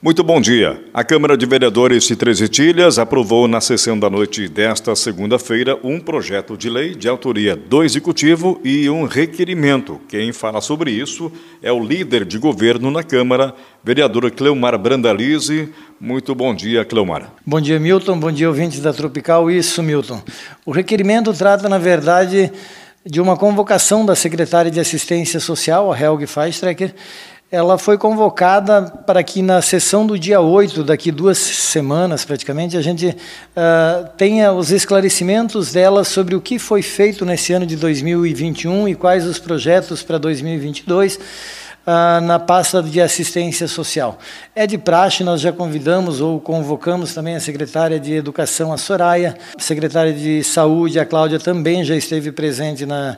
Muito bom dia. A Câmara de Vereadores de Três Itilhas aprovou na sessão da noite desta segunda-feira um projeto de lei de autoria do Executivo e um requerimento. Quem fala sobre isso é o líder de governo na Câmara, vereadora Cleomar Brandalize. Muito bom dia, Cleomar. Bom dia, Milton. Bom dia, ouvintes da Tropical. Isso, Milton. O requerimento trata, na verdade, de uma convocação da secretária de Assistência Social, a Helge Feistrecker, ela foi convocada para que na sessão do dia 8, daqui duas semanas praticamente, a gente uh, tenha os esclarecimentos dela sobre o que foi feito nesse ano de 2021 e quais os projetos para 2022 ah, na pasta de assistência social. É de praxe, nós já convidamos ou convocamos também a secretária de Educação, a Soraya, a secretária de Saúde, a Cláudia, também já esteve presente na,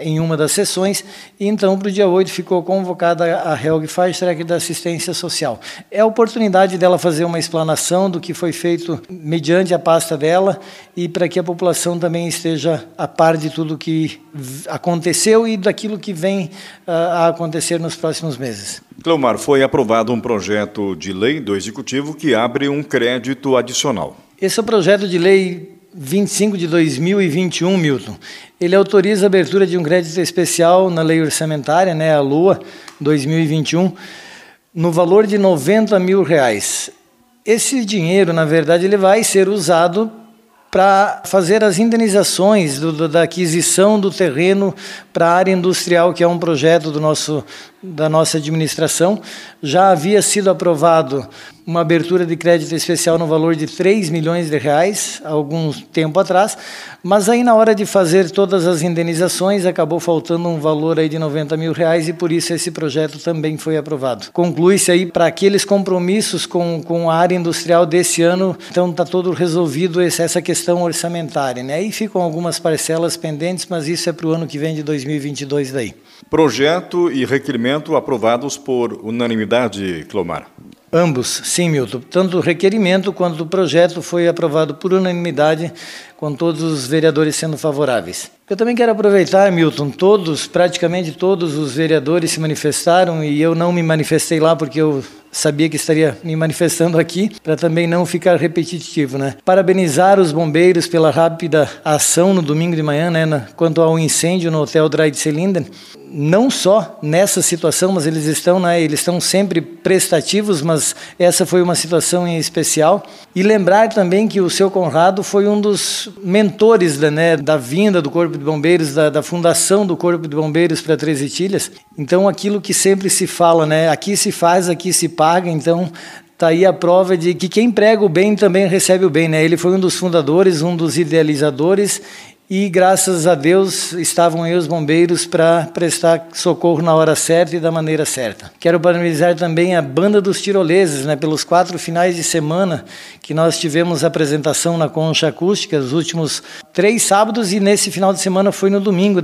em uma das sessões, e então para o dia 8 ficou convocada a Helg Feistreck da assistência social. É a oportunidade dela fazer uma explanação do que foi feito mediante a pasta dela e para que a população também esteja a par de tudo que aconteceu e daquilo que vem uh, a acontecer nos próximos meses. Cleomar, foi aprovado um projeto de lei do Executivo que abre um crédito adicional. Esse é o projeto de lei 25 de 2021, Milton, ele autoriza a abertura de um crédito especial na lei orçamentária, né, a LUA 2021, no valor de 90 mil reais. Esse dinheiro, na verdade, ele vai ser usado para fazer as indenizações do, da aquisição do terreno para a área industrial, que é um projeto do nosso, da nossa administração. Já havia sido aprovado uma abertura de crédito especial no valor de 3 milhões de reais, algum tempo atrás, mas aí na hora de fazer todas as indenizações acabou faltando um valor aí de 90 mil reais e por isso esse projeto também foi aprovado. Conclui-se aí para aqueles compromissos com, com a área industrial desse ano, então está todo resolvido essa questão orçamentária. Né? Aí ficam algumas parcelas pendentes, mas isso é para o ano que vem de 2022 daí. Projeto e requerimento aprovados por unanimidade, Clomar. Ambos, sim, Milton. Tanto o requerimento quanto o projeto foi aprovado por unanimidade, com todos os vereadores sendo favoráveis. Eu também quero aproveitar, Milton, todos, praticamente todos os vereadores se manifestaram e eu não me manifestei lá porque eu sabia que estaria me manifestando aqui, para também não ficar repetitivo, né? Parabenizar os bombeiros pela rápida ação no domingo de manhã, né, quanto ao incêndio no Hotel Dry Cylinder. Não só nessa situação, mas eles estão, né, eles estão sempre prestativos, mas essa foi uma situação em especial. E lembrar também que o seu Conrado foi um dos mentores da, né, da vinda do Corpo de Bombeiros, da, da fundação do Corpo de Bombeiros para Três Itilhas. Então, aquilo que sempre se fala, né, aqui se faz, aqui se paga, então está aí a prova de que quem prega o bem também recebe o bem. Né? Ele foi um dos fundadores, um dos idealizadores e graças a Deus estavam aí os bombeiros para prestar socorro na hora certa e da maneira certa. Quero parabenizar também a banda dos tiroleses, né, pelos quatro finais de semana que nós tivemos apresentação na Concha Acústica, os últimos três sábados e nesse final de semana foi no domingo,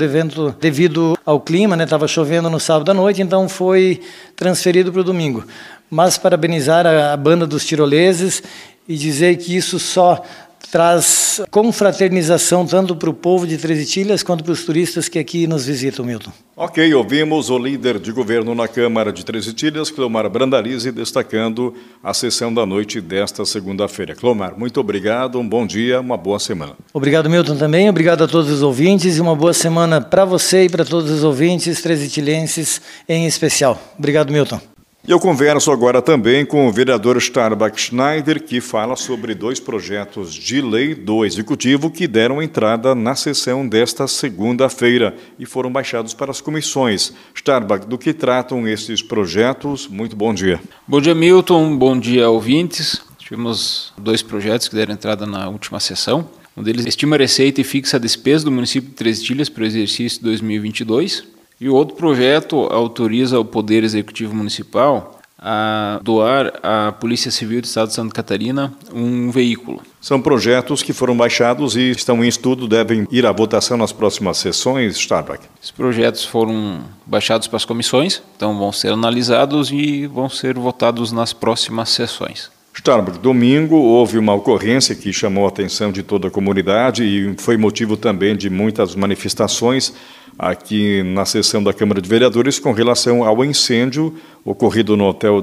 devido ao clima, né, estava chovendo no sábado à noite, então foi transferido para o domingo. Mas parabenizar a, a banda dos tiroleses e dizer que isso só traz confraternização tanto para o povo de Três Itilhas quanto para os turistas que aqui nos visitam, Milton. Ok, ouvimos o líder de governo na Câmara de Três Itilhas, Cleomar Brandalize, destacando a sessão da noite desta segunda-feira. Cleomar, muito obrigado, um bom dia, uma boa semana. Obrigado, Milton, também. Obrigado a todos os ouvintes e uma boa semana para você e para todos os ouvintes três itilenses em especial. Obrigado, Milton. Eu converso agora também com o vereador Starbuck Schneider, que fala sobre dois projetos de lei do Executivo que deram entrada na sessão desta segunda-feira e foram baixados para as comissões. Starbuck, do que tratam esses projetos? Muito bom dia. Bom dia, Milton. Bom dia, ouvintes. Tivemos dois projetos que deram entrada na última sessão. Um deles estima a receita e fixa a despesa do município de Três Tilhas para o exercício 2022 e o outro projeto autoriza o Poder Executivo Municipal a doar à Polícia Civil do Estado de Santa Catarina um veículo. São projetos que foram baixados e estão em estudo, devem ir à votação nas próximas sessões, Starbuck? Esses projetos foram baixados para as comissões, então vão ser analisados e vão ser votados nas próximas sessões. Starbuck, domingo houve uma ocorrência que chamou a atenção de toda a comunidade e foi motivo também de muitas manifestações aqui na sessão da Câmara de Vereadores com relação ao incêndio ocorrido no Hotel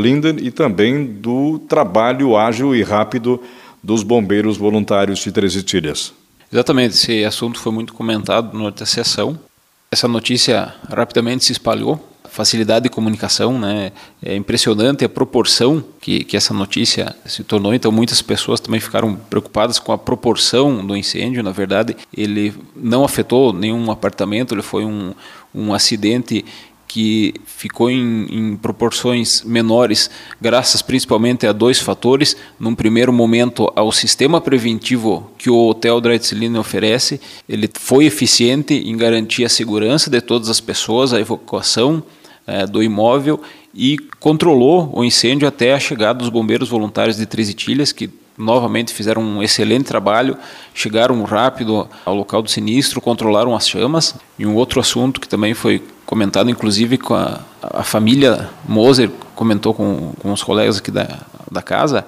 Linden e também do trabalho ágil e rápido dos bombeiros voluntários de Três Itilhas. Exatamente, esse assunto foi muito comentado durante a sessão. Essa notícia rapidamente se espalhou facilidade de comunicação, né? É impressionante a proporção que, que essa notícia se tornou. Então, muitas pessoas também ficaram preocupadas com a proporção do incêndio. Na verdade, ele não afetou nenhum apartamento, ele foi um, um acidente que ficou em, em, proporções menores, graças principalmente a dois fatores. Num primeiro momento, ao sistema preventivo que o Hotel Dreitzlin oferece, ele foi eficiente em garantir a segurança de todas as pessoas, a evacuação é, do imóvel e controlou o incêndio até a chegada dos bombeiros voluntários de Três Itilhas, que novamente fizeram um excelente trabalho, chegaram rápido ao local do sinistro, controlaram as chamas. E um outro assunto que também foi comentado, inclusive com a, a família Moser, comentou com, com os colegas aqui da, da casa,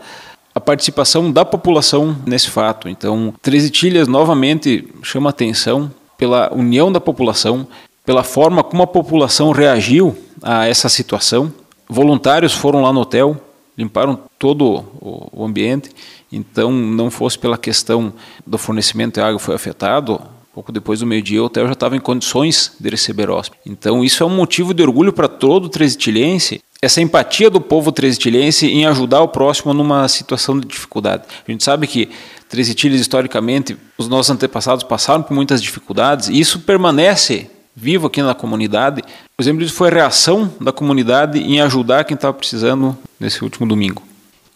a participação da população nesse fato. Então, Três Itilhas novamente chama atenção pela união da população, pela forma como a população reagiu a essa situação. Voluntários foram lá no hotel, limparam todo o ambiente, então não fosse pela questão do fornecimento de água foi afetado, pouco depois do meio-dia o hotel já estava em condições de receber hóspedes. Então isso é um motivo de orgulho para todo tresitilhense, essa empatia do povo tresitilhense em ajudar o próximo numa situação de dificuldade. A gente sabe que Tresitilhas, historicamente, os nossos antepassados passaram por muitas dificuldades e isso permanece vivo aqui na comunidade. O exemplo disso foi a reação da comunidade em ajudar quem estava precisando nesse último domingo.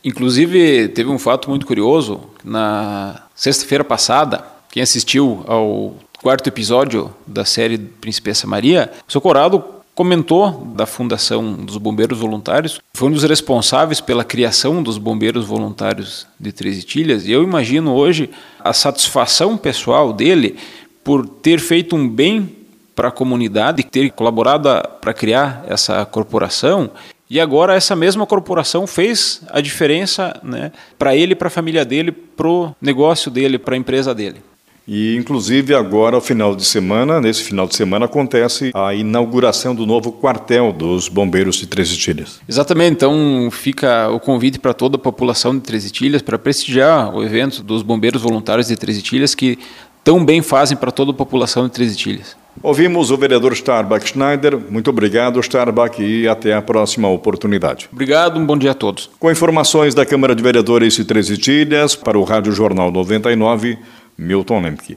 Inclusive, teve um fato muito curioso. Na sexta-feira passada, quem assistiu ao quarto episódio da série Princesa Maria, o seu Corado comentou da fundação dos bombeiros voluntários, foi um dos responsáveis pela criação dos bombeiros voluntários de Três Itilhas, e eu imagino hoje a satisfação pessoal dele por ter feito um bem para a comunidade, ter colaborado para criar essa corporação. E agora essa mesma corporação fez a diferença né, para ele, para a família dele, para o negócio dele, para a empresa dele. E, inclusive, agora, final de semana, nesse final de semana, acontece a inauguração do novo quartel dos bombeiros de Três Itilhas. Exatamente, então fica o convite para toda a população de Três Itilhas para prestigiar o evento dos bombeiros voluntários de Três Itilhas, que tão bem fazem para toda a população de Três Itilhas. Ouvimos o vereador Starbuck Schneider. Muito obrigado, Starbuck, e até a próxima oportunidade. Obrigado, um bom dia a todos. Com informações da Câmara de Vereadores de Três Itilhas, para o Rádio Jornal 99, Milton Lemke.